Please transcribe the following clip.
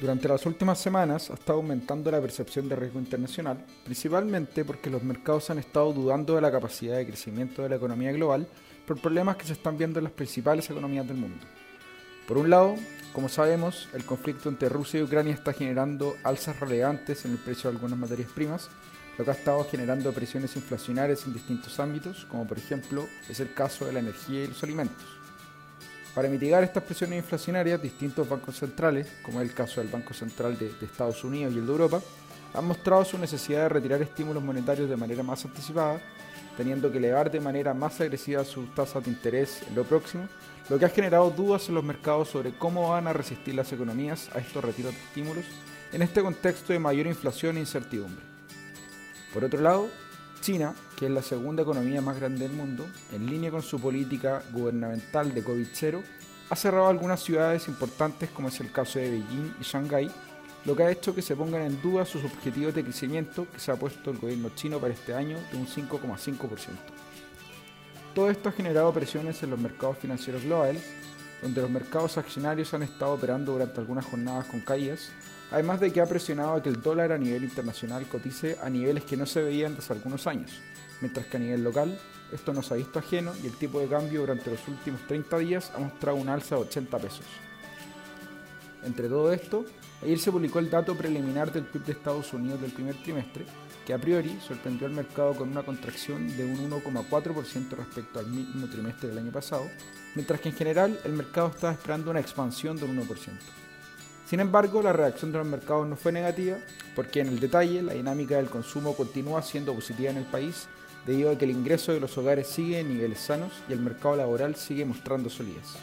Durante las últimas semanas ha estado aumentando la percepción de riesgo internacional, principalmente porque los mercados han estado dudando de la capacidad de crecimiento de la economía global por problemas que se están viendo en las principales economías del mundo. Por un lado, como sabemos, el conflicto entre Rusia y Ucrania está generando alzas relevantes en el precio de algunas materias primas, lo que ha estado generando presiones inflacionarias en distintos ámbitos, como por ejemplo es el caso de la energía y los alimentos. Para mitigar estas presiones inflacionarias, distintos bancos centrales, como es el caso del Banco Central de, de, Estados Unidos y el de Europa, han mostrado su necesidad de retirar estímulos monetarios de manera más anticipada, teniendo que elevar de manera más agresiva sus tasas de interés en lo próximo, lo que ha generado dudas en los mercados sobre cómo van a resistir las economías a estos retiros de estímulos en este contexto de mayor inflación e incertidumbre. Por otro lado, China, que es la segunda economía más grande del mundo, en línea con su política gubernamental de COVID-0, ha cerrado algunas ciudades importantes como es el caso de Beijing y Shanghái, lo que ha hecho que se pongan en duda sus objetivos de crecimiento que se ha puesto el gobierno chino para este año de un 5,5%. Todo esto ha generado presiones en los mercados financieros globales, donde los mercados accionarios han estado operando durante algunas jornadas con caídas, además de que ha presionado a que el dólar a nivel internacional cotice a niveles que no se veían desde algunos años, mientras que a nivel local esto no se ha visto ajeno y el tipo de cambio durante los últimos 30 días ha mostrado un alza de 80 pesos. Entre todo esto, ayer se publicó el dato preliminar del PIB de Estados Unidos del primer trimestre, que a priori sorprendió al mercado con una contracción de un 1,4% respecto al mismo trimestre del año pasado, mientras que en general el mercado estaba esperando una expansión del 1%. Sin embargo, la reacción de los mercados no fue negativa, porque en el detalle la dinámica del consumo continúa siendo positiva en el país, debido a que el ingreso de los hogares sigue en niveles sanos y el mercado laboral sigue mostrando solidez.